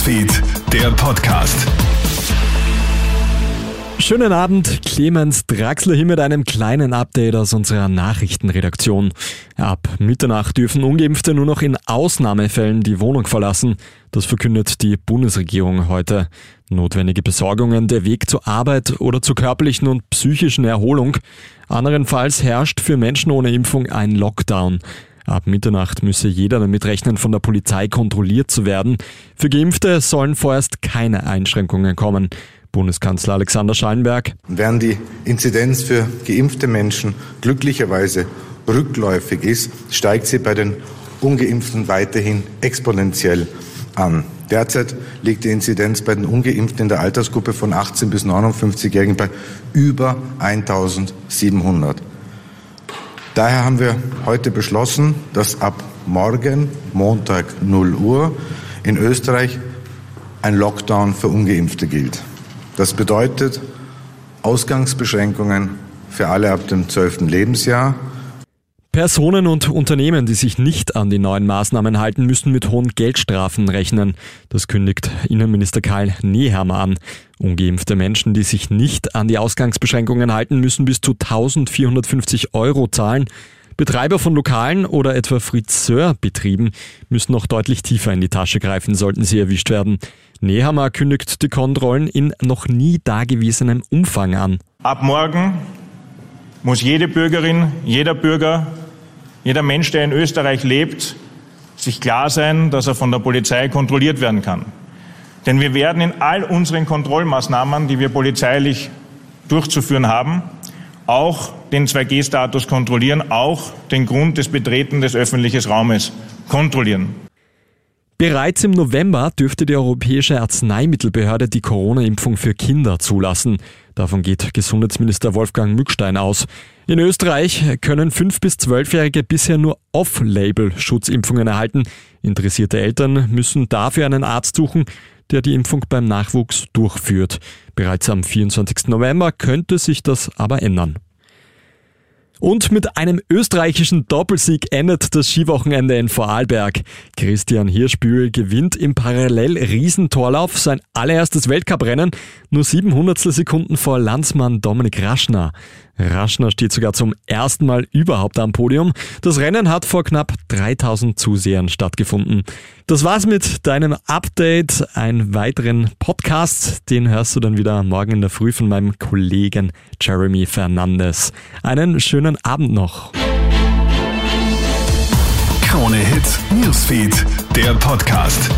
Newsfeed, der Podcast. Schönen Abend, Clemens Draxler hier mit einem kleinen Update aus unserer Nachrichtenredaktion. Ab Mitternacht dürfen Ungeimpfte nur noch in Ausnahmefällen die Wohnung verlassen. Das verkündet die Bundesregierung heute. Notwendige Besorgungen, der Weg zur Arbeit oder zur körperlichen und psychischen Erholung. Anderenfalls herrscht für Menschen ohne Impfung ein Lockdown. Ab Mitternacht müsse jeder damit rechnen, von der Polizei kontrolliert zu werden. Für Geimpfte sollen vorerst keine Einschränkungen kommen. Bundeskanzler Alexander Schallenberg. Während die Inzidenz für geimpfte Menschen glücklicherweise rückläufig ist, steigt sie bei den ungeimpften weiterhin exponentiell an. Derzeit liegt die Inzidenz bei den ungeimpften in der Altersgruppe von 18 bis 59-Jährigen bei über 1700. Daher haben wir heute beschlossen, dass ab morgen, Montag 0 Uhr, in Österreich ein Lockdown für ungeimpfte gilt. Das bedeutet Ausgangsbeschränkungen für alle ab dem 12. Lebensjahr. Personen und Unternehmen, die sich nicht an die neuen Maßnahmen halten, müssen mit hohen Geldstrafen rechnen. Das kündigt Innenminister Karl Nehammer an. Ungeimpfte Menschen, die sich nicht an die Ausgangsbeschränkungen halten, müssen bis zu 1450 Euro zahlen. Betreiber von Lokalen oder etwa Friseurbetrieben müssen noch deutlich tiefer in die Tasche greifen, sollten sie erwischt werden. Nehammer kündigt die Kontrollen in noch nie dagewesenem Umfang an. Ab morgen muss jede Bürgerin, jeder Bürger, jeder Mensch, der in Österreich lebt, sich klar sein, dass er von der Polizei kontrolliert werden kann. Denn wir werden in all unseren Kontrollmaßnahmen, die wir polizeilich durchzuführen haben, auch den 2G-Status kontrollieren, auch den Grund des Betreten des öffentlichen Raumes kontrollieren. Bereits im November dürfte die Europäische Arzneimittelbehörde die Corona-Impfung für Kinder zulassen. Davon geht Gesundheitsminister Wolfgang Mückstein aus. In Österreich können 5- bis 12-Jährige bisher nur Off-Label-Schutzimpfungen erhalten. Interessierte Eltern müssen dafür einen Arzt suchen, der die Impfung beim Nachwuchs durchführt. Bereits am 24. November könnte sich das aber ändern. Und mit einem österreichischen Doppelsieg endet das Skiwochenende in Vorarlberg. Christian Hirschbühl gewinnt im Parallel-Riesentorlauf sein allererstes Weltcuprennen, nur sieben Hundertstel Sekunden vor Landsmann Dominik Raschner. Raschner steht sogar zum ersten Mal überhaupt am Podium. Das Rennen hat vor knapp 3000 Zusehern stattgefunden. Das war's mit deinem Update. Einen weiteren Podcast, den hörst du dann wieder morgen in der Früh von meinem Kollegen Jeremy Fernandes. Einen schönen Abend noch. Krone Hits, Newsfeed, der Podcast.